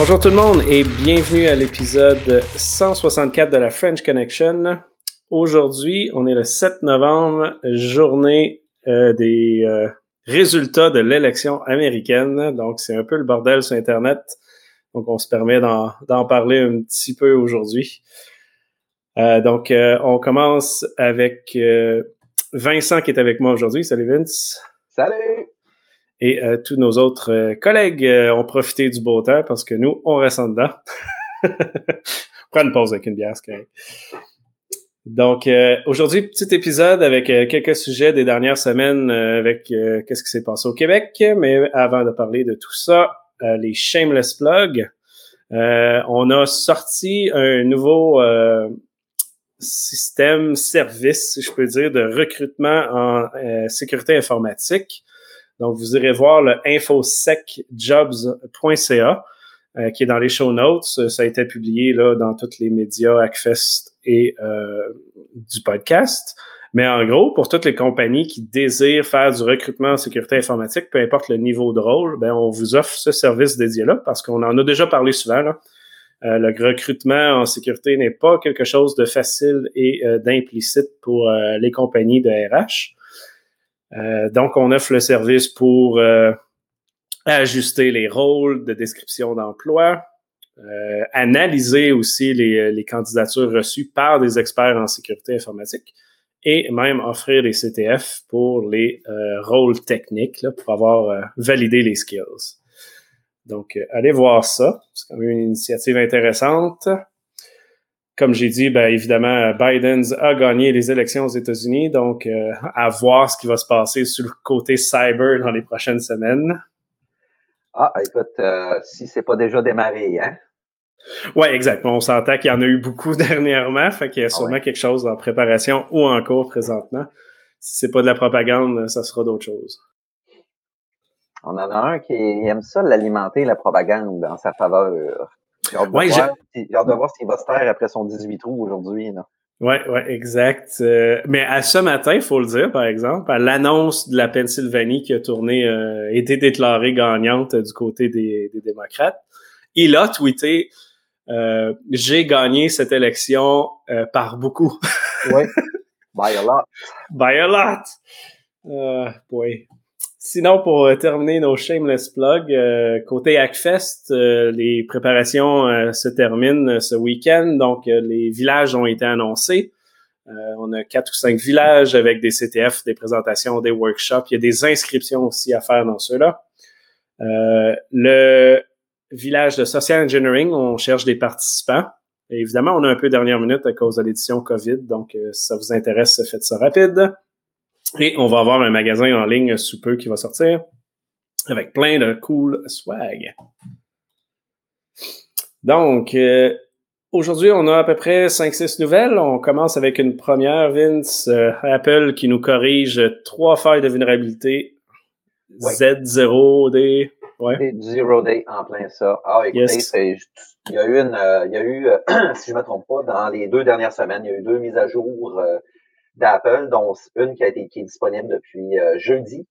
Bonjour tout le monde et bienvenue à l'épisode 164 de la French Connection. Aujourd'hui, on est le 7 novembre, journée euh, des euh, résultats de l'élection américaine. Donc, c'est un peu le bordel sur Internet. Donc, on se permet d'en parler un petit peu aujourd'hui. Euh, donc, on commence avec Vincent qui est avec moi aujourd'hui. Salut Vince. Salut. Et tous nos autres collègues ont profité du beau temps parce que nous, on reste en dedans. Prends une pause avec une bière, c'est donc, euh, aujourd'hui, petit épisode avec euh, quelques sujets des dernières semaines euh, avec qu'est-ce qui s'est passé au Québec. Mais avant de parler de tout ça, les shameless plugs. on a sorti un nouveau système, service, si je peux dire, de recrutement en sécurité informatique. Donc, vous irez voir le infosecjobs.ca. Euh, qui est dans les show notes. Ça a été publié là, dans tous les médias, Hackfest et euh, du podcast. Mais en gros, pour toutes les compagnies qui désirent faire du recrutement en sécurité informatique, peu importe le niveau de rôle, ben on vous offre ce service dédié-là parce qu'on en a déjà parlé souvent. Là. Euh, le recrutement en sécurité n'est pas quelque chose de facile et d'implicite pour les compagnies de RH. Donc, on offre le service pour ajuster les rôles de description d'emploi, euh, analyser aussi les, les, candidatures reçues par des experts en sécurité informatique et même offrir des CTF pour les euh, rôles techniques là, pour avoir euh, validé les skills. Donc, allez voir ça. C'est quand même une initiative intéressante. Comme j'ai dit, ben, évidemment, Biden a gagné les élections aux États-Unis, donc à voir ce qui va se passer sur le côté cyber dans les prochaines semaines. Ah, écoute, euh, si c'est pas déjà démarré, hein? Oui, exactement. On s'entend qu'il y en a eu beaucoup dernièrement, fait qu'il y a ah sûrement quelque chose en préparation ou en cours présentement. Si c'est pas de la propagande, ça sera d'autres choses. On en a un qui aime ça l'alimenter, la propagande, dans sa faveur. J'ai hâte, de voir s'il va se taire après son 18 trous aujourd'hui. Oui, ouais, exact. Euh, mais à ce matin, il faut le dire, par exemple, à l'annonce de la Pennsylvanie qui a tourné, euh, été déclarée gagnante du côté des, démocrates, il a tweeté euh, J'ai gagné cette élection par beaucoup. oui. By a lot. By a lot. boy. Sinon, pour euh, terminer nos shameless plugs, euh, côté Hackfest, euh, les préparations se terminent ce week-end. Donc, les villages ont été annoncés. on a quatre ou cinq villages avec des CTF, des présentations, des workshops. Il y a des inscriptions aussi à faire dans ceux-là. le village de Social Engineering, on cherche des participants. évidemment, on a un peu dernière minute à cause de l'édition COVID. Donc, si ça vous intéresse, faites ça rapide. Et on va avoir un magasin en ligne sous peu qui va sortir avec plein de cool swag. Donc, euh, aujourd'hui, on a à peu près 5-6 nouvelles. On commence avec une première, Vince. Euh, Apple qui nous corrige trois failles de vulnérabilité. Z0D. Ouais. Z0D en plein ça. Ah, écoutez, il y a eu, une, euh, il y a eu si je ne me trompe pas, dans les deux dernières semaines, il y a eu deux mises à jour d'Apple, dont une qui, a été, qui est disponible depuis euh, jeudi,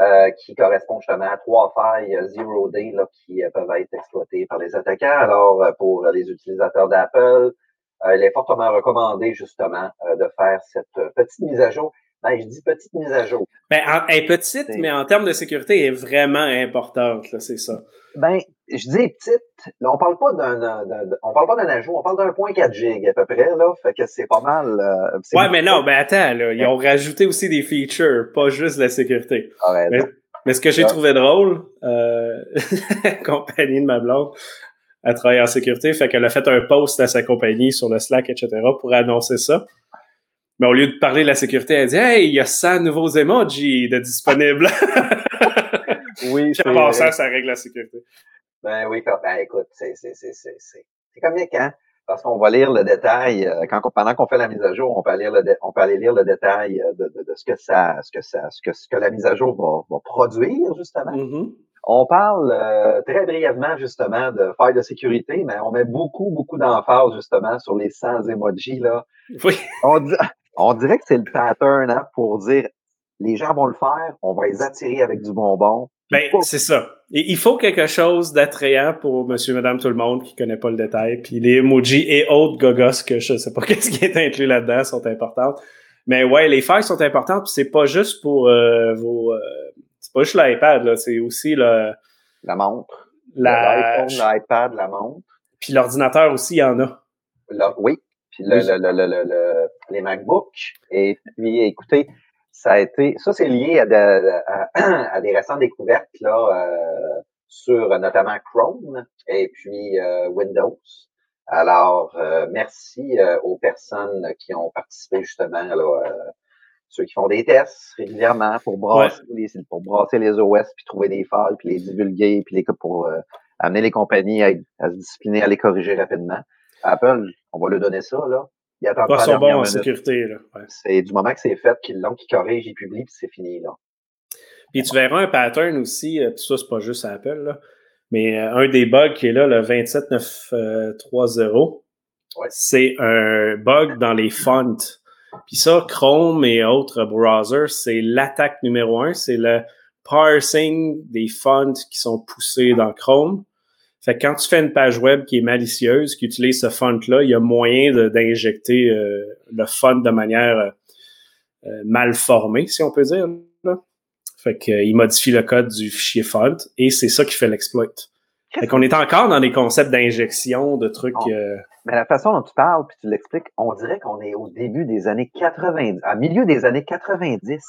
euh, qui correspond justement à trois failles euh, zero day là, qui peuvent être exploitées par les attaquants. Alors, pour les utilisateurs d'Apple, il est fortement recommandé justement de faire cette petite mise à jour. Ben, je dis petite mise à jour. Ben, elle est petite, mais en termes de sécurité, elle est vraiment importante, c'est ça. Ben, je dis petite, là, on parle pas d'un, on parle pas d'un ajout, on parle d'un point 4 gig à peu près, là, fait que c'est pas mal. Euh, ouais, mais non, ben attends, là, ils ont rajouté aussi des features, pas juste la sécurité. Ah mais, ce que j'ai trouvé drôle, euh, compagnie de ma blonde, elle travaille en sécurité, fait qu'elle a fait un post à sa compagnie sur le Slack, etc., pour annoncer ça. Mais au lieu de parler de la sécurité, elle dit Hey, il y a 100 nouveaux emojis de disponibles. oui, c'est. ça, ça règle la sécurité. Ben oui, ben écoute, c'est comme quand parce qu'on va lire le détail euh, quand pendant qu'on fait la mise à jour, on peut aller, le, on peut aller lire le détail euh, de, de, de, ce que ça, ce que ça, ce que, ce que la mise à jour va, va produire justement. Mm-hmm. On parle euh, très brièvement justement de failles de sécurité, mais on met beaucoup, beaucoup d'emphase justement sur les 100 emojis là. Oui. On, on dirait que c'est le pattern hein, pour dire les gens vont le faire, on va les attirer avec du bonbon. Ben, c'est ça. Et il faut quelque chose d'attrayant pour monsieur, madame, tout le monde qui connaît pas le détail. Puis les emojis et autres gogos que je sais pas qu'est-ce qui est inclus là-dedans sont importantes. Mais ouais, les failles sont importantes. Puis c'est pas juste pour euh, vos... Euh, c'est pas juste l'iPad, là. C'est aussi le... La montre. L'iPhone, l'iPad, la montre. Puis l'ordinateur aussi, il y en a. oui. Puis le, le, le, les MacBooks. Et puis, écoutez, ça a été, ça c'est lié à, à, des récentes découvertes là euh, sur notamment Chrome et puis euh, Windows. Alors euh, merci aux personnes qui ont participé justement là, ceux qui font des tests régulièrement pour brasser les pour brasser les OS puis trouver des failles puis les divulguer puis les pour amener les compagnies à, à, se discipliner à les corriger rapidement. Apple, on va lui donner ça là. Il attend pas son bon en sécurité. C'est du moment que c'est fait qu'ils l'ont, qu'ils corrigent, ils publient, puis c'est fini. Là. Puis tu verras un pattern aussi, euh, puis ça, c'est pas juste Apple, là, mais euh, un des bugs qui est là, le 27930, c'est un bug dans les fonts. Puis ça, Chrome et autres browsers, c'est l'attaque numéro un, c'est le parsing des fonts qui sont poussés dans Chrome. Fait que quand tu fais une page web qui est malicieuse, qui utilise ce font-là, il y a moyen d'injecter euh, le font de manière euh, euh, mal formée, si on peut dire. Là. Fait qu'il modifie le code du fichier font et c'est ça qui fait l'exploit. Fait qu'on est encore dans des concepts d'injection, de trucs. Mais la façon dont tu parles puis tu l'expliques, on dirait qu'on est au début des années 90, à milieu des années 90.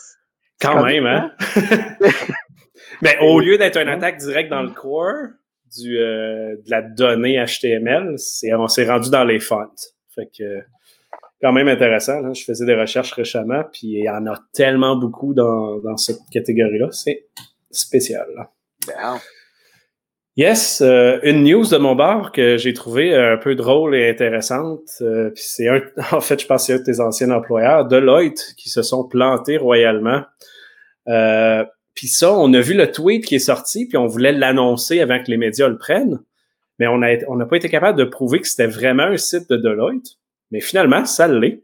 Quand même, hein? Mais au lieu d'être une attaque directe dans le core, du, euh, de la donnée HTML, on s'est rendu dans les fonts. Fait que, quand même intéressant. Je faisais des recherches récemment, puis il y en a tellement beaucoup dans, dans cette catégorie-là. C'est spécial. Yes, euh, une news de mon bar que j'ai trouvé un peu drôle et intéressante. Euh, c'est un, en fait, je pense que c'est un de tes anciens employeurs, Deloitte, qui se sont plantés royalement. Euh, puis ça, on a vu le tweet qui est sorti, puis on voulait l'annoncer avant que les médias le prennent. Mais on n'a on pas été capable de prouver que c'était vraiment un site de Deloitte. Mais finalement, ça l'est.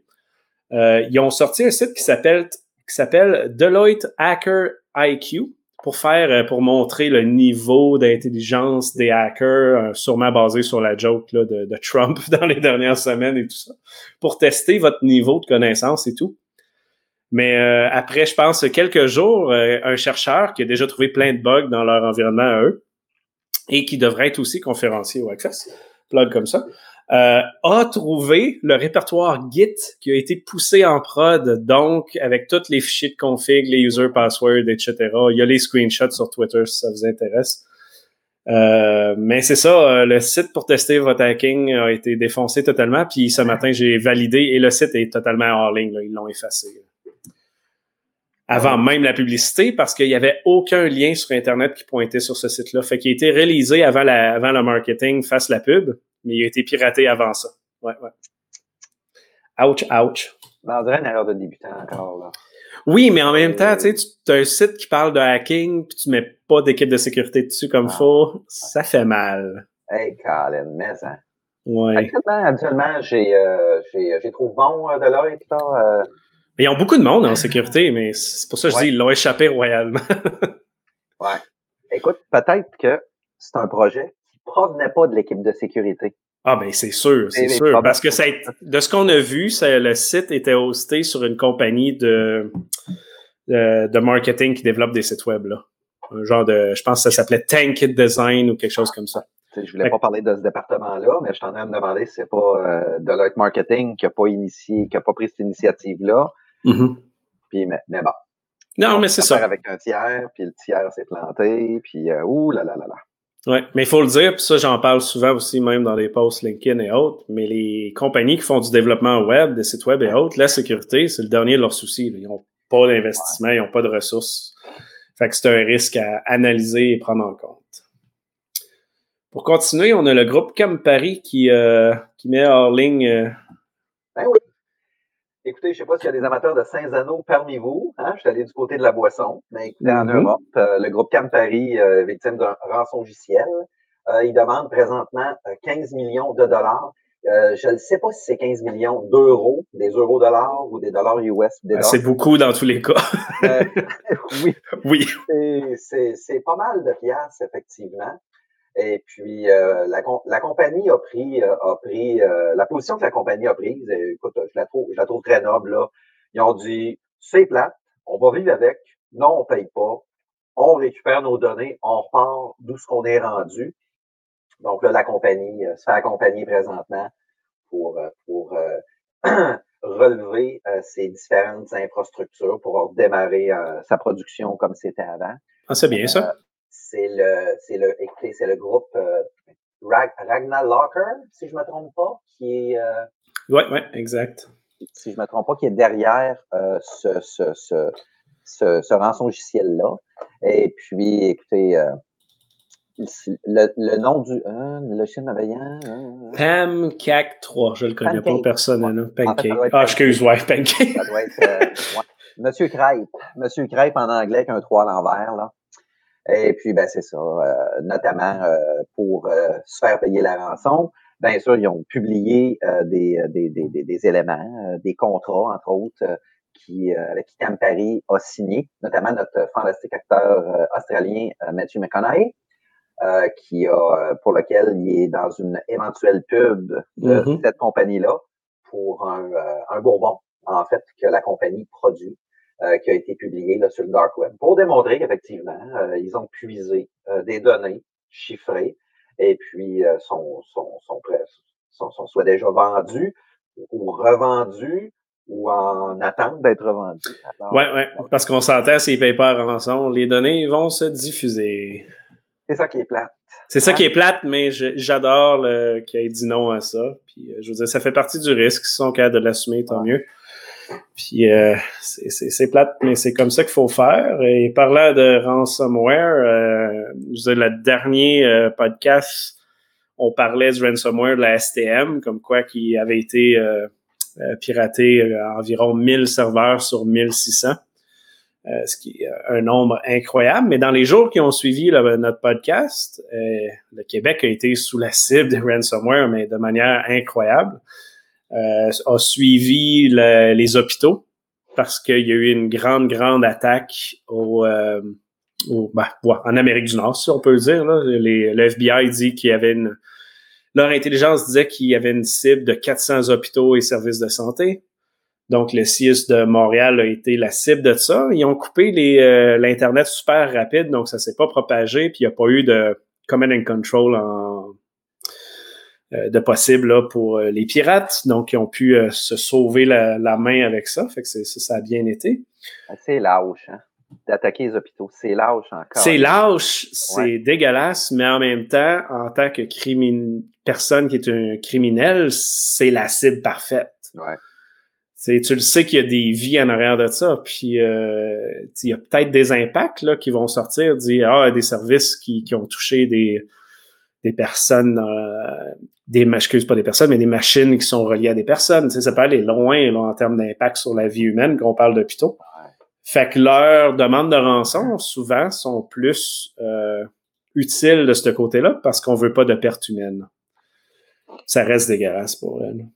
Euh, ils ont sorti un site qui s'appelle qui s'appelle Deloitte Hacker IQ pour faire euh, pour montrer le niveau d'intelligence des hackers, euh, sûrement basé sur la joke là, de, Trump dans les dernières semaines et tout ça, pour tester votre niveau de connaissance et tout. Mais euh, après, je pense, quelques jours, euh, un chercheur qui a déjà trouvé plein de bugs dans leur environnement à eux et qui devrait être aussi conférencier au Hackfest, plug comme ça, euh, a trouvé le répertoire Git qui a été poussé en prod, donc avec tous les fichiers de config, les user passwords, etc. Il y a les screenshots sur Twitter si ça vous intéresse. mais c'est ça, le site pour tester votre hacking a été défoncé totalement. Puis ce matin, j'ai validé et le site est totalement en ligne. Ils l'ont effacé avant même la publicité parce qu'il n'y avait aucun lien sur Internet qui pointait sur ce site-là. Fait qu'il a été réalisé avant, la, avant le marketing face la pub, mais il a été piraté avant ça. Ouais, ouais. Ouch, ouch. Ben, on dirait une erreur de débutant encore, là. Oui, mais en même temps, tu sais, tu as un site qui parle de hacking, puis tu mets pas d'équipe de sécurité dessus comme ah. faut, ça fait mal. Hey, Colin, mais ça. Ouais. Actuellement, j'ai, euh, j'ai, trouvé bon euh, de l'œil, euh, mais ils ont beaucoup de monde en sécurité, mais c'est pour ça que je dis ils l'ont échappé royalement. ouais. Écoute, peut-être que c'est un projet qui provenait pas de l'équipe de sécurité. Ah ben c'est sûr, c'est sûr. Parce que ça de ce qu'on a vu, ça, le site était hosté sur une compagnie de, de, marketing qui développe des sites web. Là. Un genre de. Je pense que ça s'appelait Tankit Design ou quelque chose comme ça. Je voulais pas parler de ce département-là, mais je suis en train de me demander si c'est pas euh, Deloitte Marketing qui a pas initié, qui a pas pris cette initiative-là. Mm-hmm. Puis, mais, bon. Non, mais c'est ça. Avec un tiers, puis le tiers s'est planté, puis euh, ouh là là là là. Oui, mais il faut le dire, puis ça, j'en parle souvent aussi, même dans les posts LinkedIn et autres, mais les compagnies qui font du développement web, des sites web et autres, la sécurité, c'est le dernier de leurs soucis. Ils n'ont pas d'investissement, ils n'ont pas de ressources. Fait que c'est un risque à analyser et prendre en compte. Pour continuer, on a le groupe Campari qui, euh, qui met hors ligne. Euh, ben. Écoutez, je ne sais pas s'il y a des amateurs de Saint-Zano parmi vous. Hein? Je suis allé du côté de la boisson. Mais écoutez, en mm-hmm. Europe, euh, le groupe Campari, euh, victime d'un rançongiciel, euh, il demande présentement 15 millions de dollars. Euh, je ne sais pas si c'est 15 millions d'euros, des euros dollars ou des dollars US. Ah, c'est beaucoup dans tous les cas. Euh, oui. Oui. C'est pas mal de pièces, effectivement. Et puis, euh, la, la, compagnie a pris, a pris la position que la compagnie a prise. écoute, je la trouve, je la trouve très noble. Là. Ils ont dit, c'est plate, on va vivre avec. Non, on paye pas. On récupère nos données, on repart d'où ce qu'on est rendu. Donc là, la compagnie euh, se fait accompagner présentement pour, euh, pour euh, relever ses différentes infrastructures pour démarrer sa production comme c'était avant. Ah, c'est bien ça. C'est le, c'est le, c'est le groupe Ragnar Locker, si je me trompe pas, qui est. oui, oui, exact. Si je me trompe pas, qui est derrière ce, ce, ce, ce, ce rançon logiciel-là. Et puis, écoutez, le, le, nom du. Hein, le chien malveillant. Hein, Pam CAC 3, je le connais pas personnellement. Pancake. ah, excuse, moi Pancake. Ça doit être. Euh, Monsieur Crêpe. Monsieur Crêpe en anglais avec un 3 à l'envers, là. Et puis, ben, c'est ça. Euh, notamment euh, pour se faire payer la rançon. Bien sûr, ils ont publié des, des, des, des, éléments, des contrats, entre autres, qui, avec qui Campari a signé, notamment notre fantastique acteur australien Matthew McConaughey. Euh, qui a, euh, pour lequel il est dans une éventuelle pub de mm-hmm. cette compagnie-là pour un, euh, un, bourbon, en fait, que la compagnie produit, qui a été publié là, sur le dark web, pour démontrer qu'effectivement, ils ont puisé des données chiffrées et puis sont, sont, sont, sont, sont, soit déjà vendus ou revendus ou en attente d'être revendus. Oui, ouais, parce qu'on s'entend, s'ils ne payent pas en rançon, les données vont se diffuser. C'est ça qui est plate. C'est ça qui est plate, mais j'adore qu'il ait dit non à ça. Puis, euh, je veux dire, ça fait partie du risque. Si son cas de l'assumer, tant mieux. Puis euh, c'est plate, mais c'est comme ça qu'il faut faire. Et parlant de ransomware, euh, le dernier euh, podcast, on parlait du ransomware de la STM, comme quoi qui avait été piraté environ 1000 serveurs sur 1600. Euh, ce qui est un nombre incroyable. Mais dans les jours qui ont suivi notre podcast, euh, le Québec a été sous la cible de ransomware, mais de manière incroyable. Euh, a suivi les hôpitaux parce qu'il y a eu une grande, grande attaque au ben, en Amérique du Nord, si on peut le dire. Là. Les, le FBI dit qu'il y avait une... Leur intelligence disait qu'il y avait une cible de 400 hôpitaux et services de santé. Donc, le CIS de Montréal a été la cible de ça. Ils ont coupé euh, l'Internet super rapide, donc ça s'est pas propagé, puis il n'y a pas eu de command and control en, euh, de possible pour euh, les pirates. Donc, ils ont pu se sauver la, main avec ça. Fait que ça, ça a bien été. C'est lâche, hein? D'attaquer les hôpitaux. C'est lâche encore. C'est lâche, c'est dégueulasse, mais en même temps, en tant que personne qui est un criminel, c'est la cible parfaite. Ouais tu le sais qu'il y a des vies en arrière de ça, puis euh, il y a peut-être des impacts là, qui vont sortir, dire ah des services qui, qui ont touché des des personnes, euh, des pas des personnes, mais des machines qui sont reliées à des personnes. ça peut aller loin là, en termes d'impact sur la vie humaine qu'on parle d'hôpitaux. Fait que leurs demandes de rançon souvent sont plus euh, utiles de ce côté-là parce qu'on veut pas de perte humaine. Ça reste dégueulasse pour elles.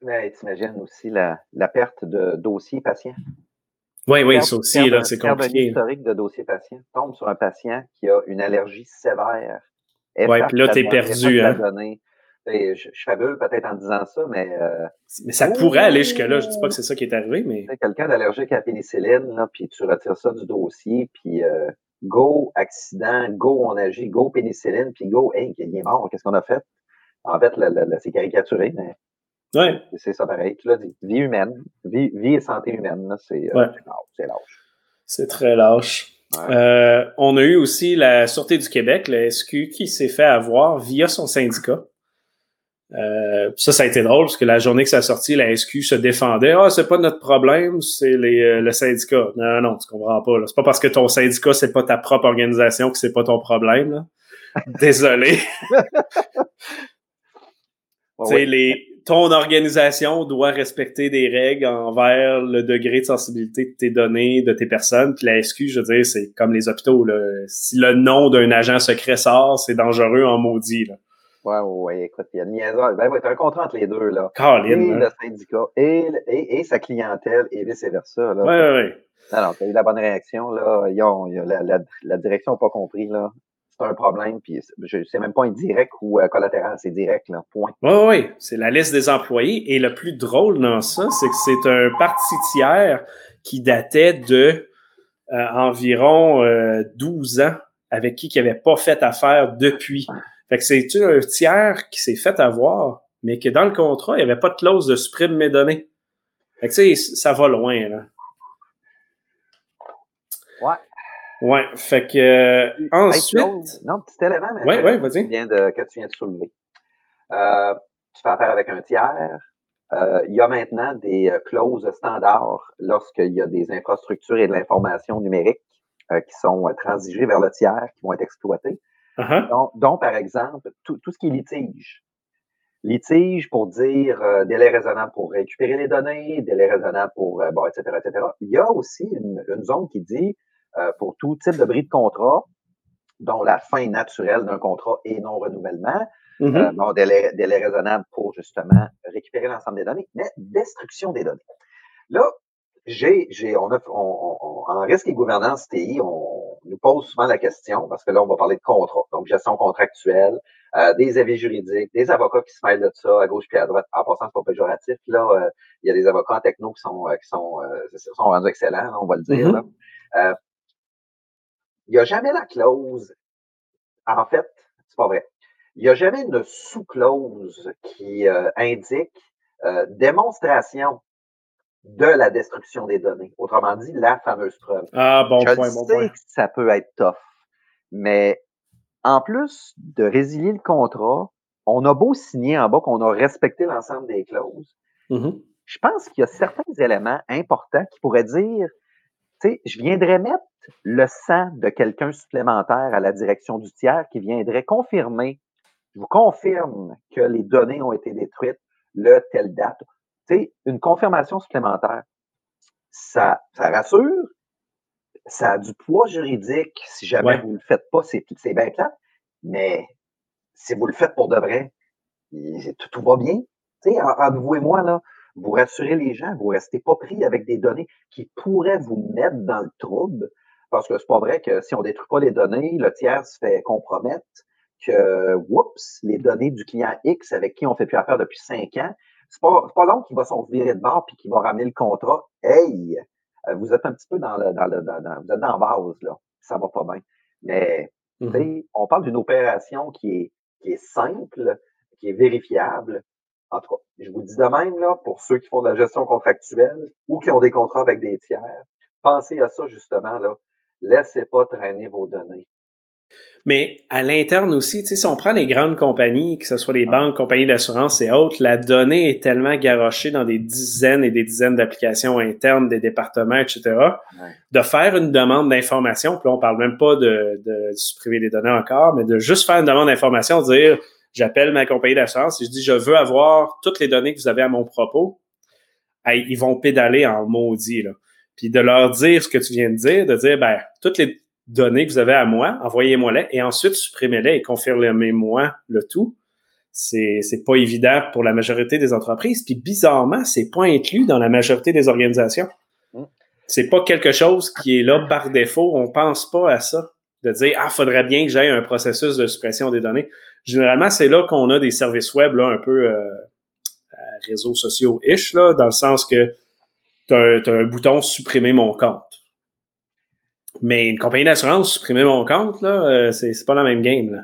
Mais t'imagines aussi la, la, perte de dossiers patients. Oui, oui, ça aussi, là, c'est compliqué. historique de dossier patient. Tombe sur un patient qui a une allergie sévère. Oui, puis là, t'es perdu. Hein? Je, je fabule peut-être en disant ça, mais. Euh, mais ça pourrait aller jusque-là. Je dis pas que c'est ça qui est arrivé, mais. Quelqu'un d'allergique à la pénicilline, là, puis tu retires ça du dossier, puis euh, go accident, go on agit, go pénicilline, puis go, hey, il est mort, qu'est-ce qu'on a fait? En fait, c'est caricaturé, mais Ouais. C'est ça pareil. Tu l'as dit. Vie humaine. Vie, vie et santé humaine, c'est euh, lâche. C'est très lâche. Euh, on a eu aussi la Sûreté du Québec, la SQ, qui s'est fait avoir via son syndicat. Euh, ça, ça a été drôle parce que la journée que ça a sorti, la SQ se défendait. Ah, c'est pas notre problème, c'est les, le syndicat. Non, non, tu comprends pas. C'est pas parce que ton syndicat, c'est pas ta propre organisation que c'est pas ton problème. Là. Désolé. ouais, les, ton organisation doit respecter des règles envers le degré de sensibilité de tes données, de tes personnes. Puis la SQ, je veux dire, c'est comme les hôpitaux. Là. Si le nom d'un agent secret sort, c'est dangereux en maudit. Là. Ouais, ouais, écoute, il y a une niaiseur. Ben ouais, t'as un contrat entre les deux, là. Caroline, et hein. le syndicat, et, et, et, sa clientèle, et vice-versa, là. Ouais, ouais, ouais. Alors, t'as eu la bonne réaction, là. Ils ont, la, la, la, direction n'a pas compris, là. C'est un problème, puis c'est même pas indirect ou euh, collatéral, c'est direct, là. Point. Oui, oui, c'est la liste des employés. Et le plus drôle dans ça, c'est que c'est un parti tiers qui datait de euh, environ euh, 12 ans avec qui qui n'avait pas fait affaire depuis. Fait que c'est un tiers qui s'est fait avoir, mais que dans le contrat, il n'y avait pas de clause de supprime mes données. Fait que tu sais, ça va loin, là. Ouais. Ouais, fait que euh, ensuite. Hey, non, petit élément mais ouais, ouais, que, tu viens de, que tu viens de soulever. Euh, tu fais affaire avec un tiers. Euh, il y a maintenant des clauses standards lorsqu'il y a des infrastructures et de l'information numérique qui sont transigées vers le tiers, qui vont être exploitées. Uh -huh. donc, donc, par exemple, tout, tout, ce qui est litige. Litige pour dire euh, délai raisonnable pour récupérer les données, délai raisonnable pour, bon, etc., etc. Il y a aussi une, une zone qui dit euh, pour tout type de bris de contrat, dont la fin naturelle d'un contrat et non renouvellement, Mm -hmm. euh, bon, délai, délai raisonnable pour justement récupérer l'ensemble des données, mais destruction des données. Là, j'ai, j'ai, on a, on, on, en risque et gouvernance TI, on nous pose souvent la question, parce que là, on va parler de contrat, donc gestion contractuelle, euh, des avis juridiques, des avocats qui se mêlent de ça à gauche puis à droite. En passant, c'est pas péjoratif. Là, euh, il y a des avocats en techno qui sont, qui sont, sont rendus excellents, on va le dire. Mm -hmm. là. il n'y a jamais la clause. En fait, c'est pas vrai. Il n'y a jamais une sous-clause qui euh, indique euh, démonstration de la destruction des données. Autrement dit, la fameuse preuve. Ah, bon Je point, sais bon point. que ça peut être tough, mais en plus de résilier le contrat, on a beau signer en bas qu'on a respecté l'ensemble des clauses. Mm -hmm. Je pense qu'il y a certains éléments importants qui pourraient dire, tu sais, je viendrais mettre le sang de quelqu'un supplémentaire à la direction du tiers qui viendrait confirmer, je vous confirme que les données ont été détruites le telle date. Tu sais, une confirmation supplémentaire, ça, ça rassure, ça a du poids juridique. Si jamais Ouais. vous le faites pas, c'est c'est bien plate, mais si vous le faites pour de vrai, tout, tout va bien. Tu sais, en- entre vous et moi, là, vous rassurez les gens, vous restez pas pris avec des données qui pourraient vous mettre dans le trouble. Parce que c'est pas vrai que si on détruit pas les données, le tiers se fait compromettre, que, oups, les données du client X avec qui on fait plus affaire depuis cinq ans, c'est pas, pas long qu'il va s'en virer de bord puis qu'il va ramener le contrat. Hey, euh, vous êtes un petit peu dans le, dans le, dans, dans- vous êtes dans la base, là. Ça va pas bien. Mais, Mhm. sais, on parle d'une opération qui est, qui est simple, qui est vérifiable. En tout cas, je vous dis de même, là, pour ceux qui font de la gestion contractuelle ou qui ont des contrats avec des tiers, pensez à ça, justement, là. Laissez pas traîner vos données. Mais à l'interne aussi, tu sais, si on prend les grandes compagnies, que ce soit les banques, compagnies d'assurance et autres, la donnée est tellement garochée dans des dizaines et des dizaines d'applications internes des départements, etc., Ouais. de faire une demande d'information, puis là, on parle même pas de, de supprimer les données encore, mais de juste faire une demande d'information, dire, j'appelle ma compagnie d'assurance et je dis, je veux avoir toutes les données que vous avez à mon propos. Hey, ils vont pédaler en maudit, là. Puis de leur dire ce que tu viens de dire, de dire, ben, toutes les données que vous avez à moi, envoyez-moi-les et ensuite supprimez-les et confirmez-moi le tout. C'est, c'est pas évident pour la majorité des entreprises. Puis bizarrement, c'est pas inclus dans la majorité des organisations. Mm. C'est pas quelque chose qui est là par défaut. On pense pas à ça. De dire, ah, faudrait bien que j'aille un processus de suppression des données. Généralement, c'est là qu'on a des services web, là, un peu, euh, à réseaux sociaux-ish, là, dans le sens que tu as, un bouton supprimer mon compte. Mais une compagnie d'assurance, supprimer mon compte, là, euh, c'est, c'est pas la même game. Là.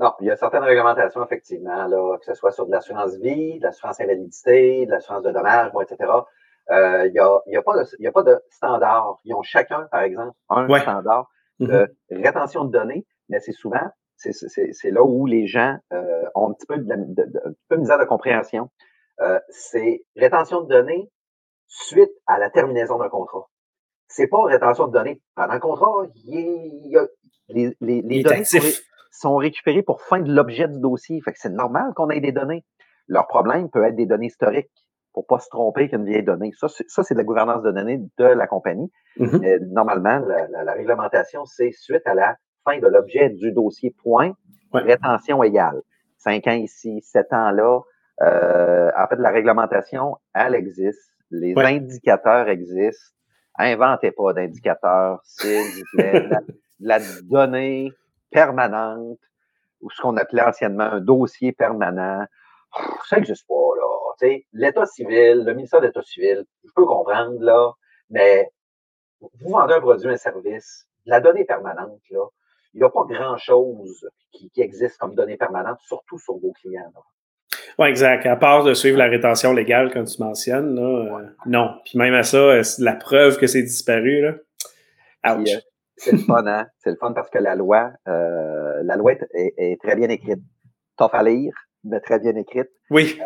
Non, il y a certaines réglementations, effectivement, là, que ce soit sur de l'assurance vie, de l'assurance invalidité, de l'assurance de dommages, bon, etc. Euh, il n'y a, il y a, pas de- il y a pas de standard. Ils ont chacun, par exemple, un Ouais. standard de rétention de données, mais c'est souvent, c'est, c'est, c'est là où les gens euh, ont un petit peu de, de- de- un petit peu de misère de compréhension. Euh, c'est rétention de données suite à la terminaison d'un contrat. C'est pas rétention de données. Pendant le contrat, il y a- il a- les, les, les est données sont, ré- actif. sont récupérées pour fin de l'objet du dossier. Fait que c'est normal qu'on ait des données. Leur problème peut être des données historiques pour pas se tromper qu'une vieille donnée. Ça, c'est, ça, c'est de la gouvernance de données de la compagnie. Mhm. Mais normalement, la, la- la réglementation, c'est suite à la fin de l'objet du dossier, point, Ouais. rétention égale. cinq ans ici, sept ans là. Euh, en fait, la réglementation, elle existe. Les indicateurs existent. Inventez pas d'indicateurs, s'il vous plaît. la, donnée permanente, ou ce qu'on appelait anciennement un dossier permanent, ça n'existe pas, là. L'État civil, le ministère de l'État civil, je peux comprendre, là, mais vous vendez un produit, un service, la donnée permanente, là, il n'y a pas grand-chose qui, existe comme donnée permanente, surtout sur vos clients. Oui, exact. À part de suivre la rétention légale, comme tu mentionnes, là, euh, non. Puis même à ça, euh, la preuve que c'est disparu, là. Ouch. Euh, c'est le fun, hein? C'est le fun parce que la loi, la loi est, très bien écrite. Tough à lire, mais très bien écrite. Oui.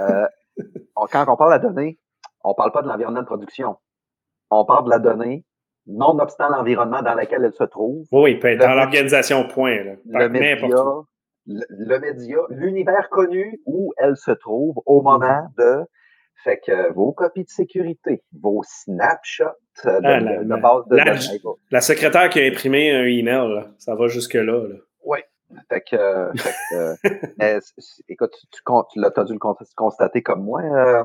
quand on parle de la donnée, on parle pas de l'environnement de production. On parle de la donnée nonobstant l'environnement dans lequel elle se trouve. Oui, être dans l'organisation point. le, média, le, média, l'univers connu où elle se trouve au moment de. Fait que vos copies de sécurité, vos snapshots de, ah, la, base de la, la, secrétaire qui a imprimé un email, ça va jusque-là. Oui. Fait que, écoute, tu, tu, as dû le constater comme moi, euh,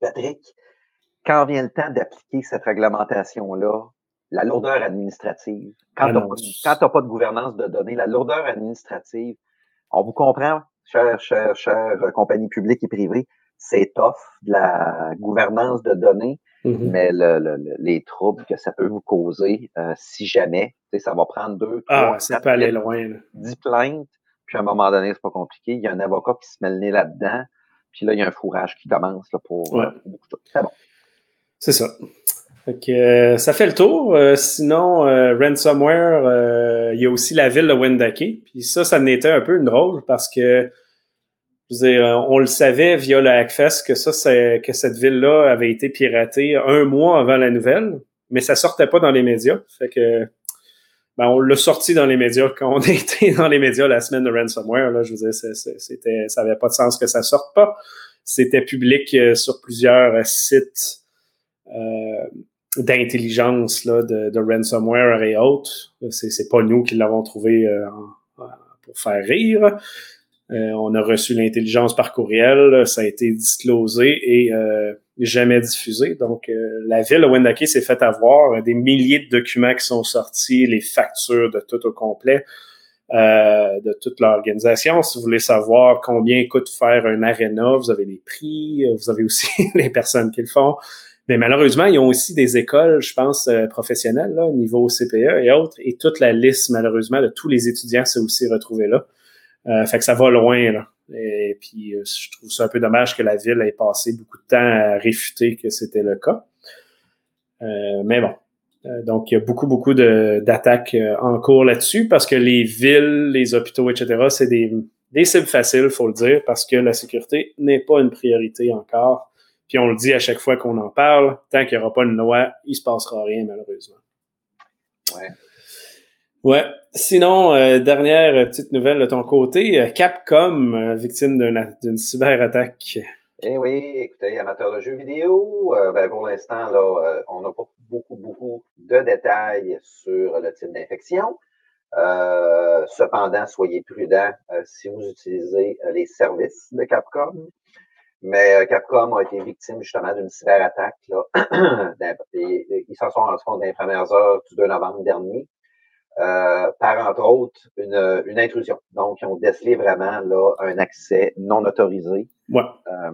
Patrick quand vient le temps d'appliquer cette réglementation-là, la lourdeur administrative, quand ah tu n'as pas, de gouvernance de données, la lourdeur administrative, on vous comprend, chère, chère, chère compagnie publique et privée, c'est tough de la gouvernance de données, mm-hmm. mais les troubles que ça peut vous causer, euh, si jamais, ça va prendre deux, ah, trois, peut aller loin. Dix plaintes, puis à un moment donné, c'est pas compliqué. Il y a un avocat qui se met le nez là-dedans, puis là, il y a un fourrage qui commence là, pour, ouais. C'est bon. C'est ça. Euh, ça fait le tour. Euh, sinon, euh, ransomware, il y a aussi la ville de Wendake. Puis ça, ça n'était un peu une drôle parce que on le savait via le Hackfest que ça, que cette ville-là avait été piratée un mois avant la nouvelle, mais ça sortait pas dans les médias. Fait que ben, on l'a sorti dans les médias quand on était dans les médias la semaine de ransomware. Là, je veux dire, c'était, ça avait pas de sens que ça sorte pas. C'était public sur plusieurs sites euh, d'intelligence de, de, ransomware et autres. C'est pas nous qui l'avons trouvé euh, pour faire rire. Euh, on a reçu l'intelligence par courriel, ça a été disclosé et jamais diffusé. Donc, la ville de Wendake s'est fait avoir des milliers de documents qui sont sortis, les factures de tout au complet. de toute l'organisation. Si vous voulez savoir combien coûte faire un arena, vous avez les prix, vous avez aussi les personnes qui le font. Mais malheureusement, ils ont aussi des écoles, je pense, euh, professionnelles, là, niveau CPE et autres, et toute la liste, malheureusement, de tous les étudiants s'est aussi retrouvée là. Euh, fait que ça va loin, là. Et puis, euh, je trouve ça un peu dommage que la ville ait passé beaucoup de temps à réfuter que c'était le cas. mais bon. donc, il y a beaucoup, beaucoup d'attaques en cours là-dessus parce que les villes, les hôpitaux, etc., c'est des, des cibles faciles, faut le dire, parce que la sécurité n'est pas une priorité encore puis on le dit à chaque fois qu'on en parle, tant qu'il n'y aura pas une loi, il se passera rien, malheureusement. Ouais. Ouais. Sinon, euh, dernière petite nouvelle de ton côté, euh, Capcom, euh, victime d'une cyberattaque. Eh oui, écoutez, amateurs de jeux vidéo, ben pour l'instant, là, on n'a pas beaucoup, beaucoup de détails sur le type d'infection. cependant, soyez prudents si vous utilisez les services de Capcom. Mais euh, Capcom a été victime justement d'une cyberattaque. Là. ils s'en sont rendus compte dans les premières heures du 2 novembre dernier. Euh, par entre autres une, une, intrusion. Donc, ils ont décelé vraiment là, un accès non autorisé. Ouais. Euh,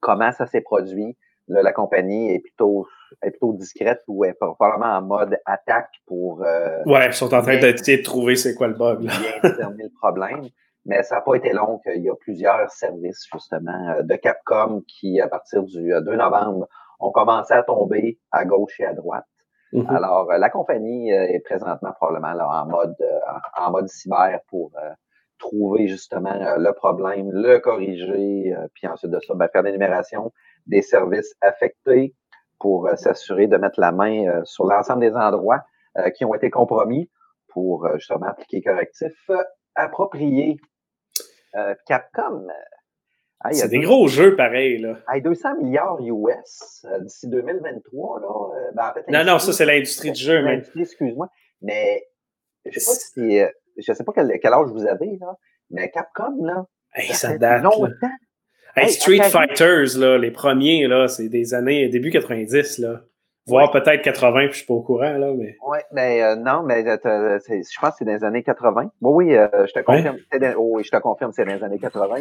comment ça s'est produit? Là, la compagnie est plutôt, est plutôt discrète ou est probablement en mode attaque pour. Euh, ouais, ils sont en train d'essayer de trouver c'est quoi le bug. Là. bien le problème. Mais ça n'a pas été long qu'il y a plusieurs services, justement, euh, de Capcom qui, à partir du 2 euh, novembre, ont commencé à tomber à gauche et à droite. Mm-hmm. Alors, euh, la compagnie est présentement probablement là, en mode en mode cyber pour trouver justement le problème, le corriger, puis ensuite de ça, ben, faire l'énumération des services affectés pour s'assurer de mettre la main sur l'ensemble des endroits qui ont été compromis pour justement appliquer correctifs appropriés euh, Capcom. Euh, c'est des gros jeux pareils, là. 200 milliards US euh, d'ici 2023, là. Ben, en fait, non, non, ça, c'est l'industrie du jeu, mais. excuse-moi. Mais je sais pas si. Je sais pas quel, âge vous avez, là. Mais Capcom, là, Hey, ça, date. Longtemps. Hey, Street Fighters, là, les premiers, là, c'est des années, début 90, là. Voire peut-être 80, puis je suis pas au courant, là, mais. Oui, mais euh, non, mais euh, je pense que c'est dans les années 80. Bon, oui, euh, je te confirme. Oh, oui, je te confirme, c'est dans les années 80.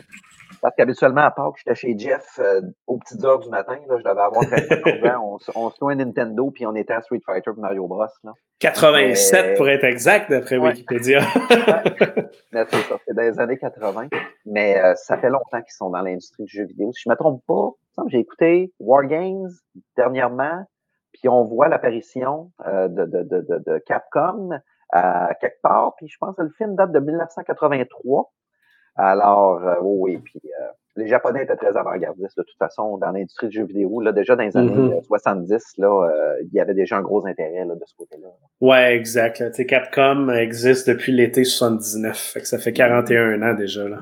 Parce qu'habituellement, à part que j'étais chez Jeff aux petites heures du matin, là, je devais avoir 13 ans. On, se loin Nintendo, puis on était à Street Fighter et Mario Bros. Là. 87 pour être exact, d'après Wikipédia. mais c'est ça, c'est dans les années 80. Mais ça fait longtemps qu'ils sont dans l'industrie du jeu vidéo. Si je me trompe pas, j'ai écouté War Games dernièrement. Puis on voit l'apparition euh, de, de, de, de, Capcom à quelque part. Puis je pense que le film date de 1983. Alors, euh, oui, puis euh, les Japonais étaient très avant-gardistes de toute façon dans l'industrie du jeu vidéo. Là, déjà dans les années 70, mm-hmm. là, il y avait déjà un gros intérêt là, de ce côté-là. Ouais, exact. Là. Capcom existe depuis l'été 79. Fait que ça fait 41 ans déjà. Là.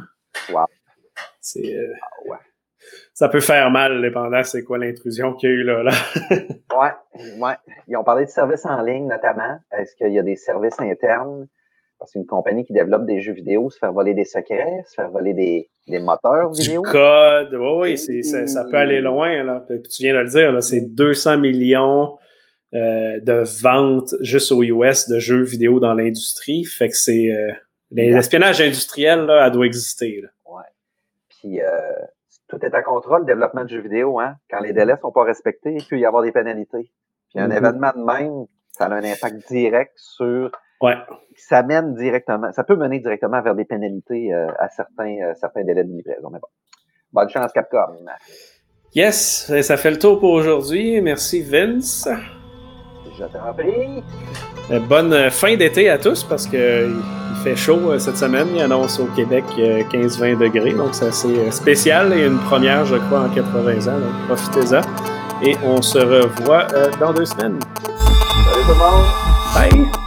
Wow. C'est, ça peut faire mal, dépendant c'est quoi l'intrusion qu'il y a eu là. là. ouais, ouais. Ils ont parlé de services en ligne notamment. Est-ce qu'il y a des services internes? Parce qu'une compagnie qui développe des jeux vidéo, se faire voler des secrets, se faire voler des, des moteurs vidéo? Code, oui, oui ça, ça, peut aller loin. Là. Tu viens de le dire, c'est 200 millions euh, de ventes juste aux US de jeux vidéo dans l'industrie. Fait que c'est... Euh, l'espionnage industriel, là, elle doit exister. Là. Ouais. Puis... Euh, tout est à contrôle, le développement de jeux vidéo, hein. Quand les délais sont pas respectés, il peut y avoir des pénalités. Puis un mm-hmm. événement de même, ça a un impact direct sur. Ouais. Ça mène directement, ça peut mener directement vers des pénalités euh, à certains, euh, certains délais de livraison. Mais bon. Bonne chance, Capcom. Yes, ça fait le tour pour aujourd'hui. Merci, Vince. Je t'en prie. Euh, bonne fin d'été à tous parce que fait chaud euh, cette semaine. Il annonce au Québec 15-20 euh, degrés, donc c'est assez spécial et une première, je crois, en 80 ans. Donc profitez-en. Et on se revoit dans deux semaines. Salut tout le monde. Bye.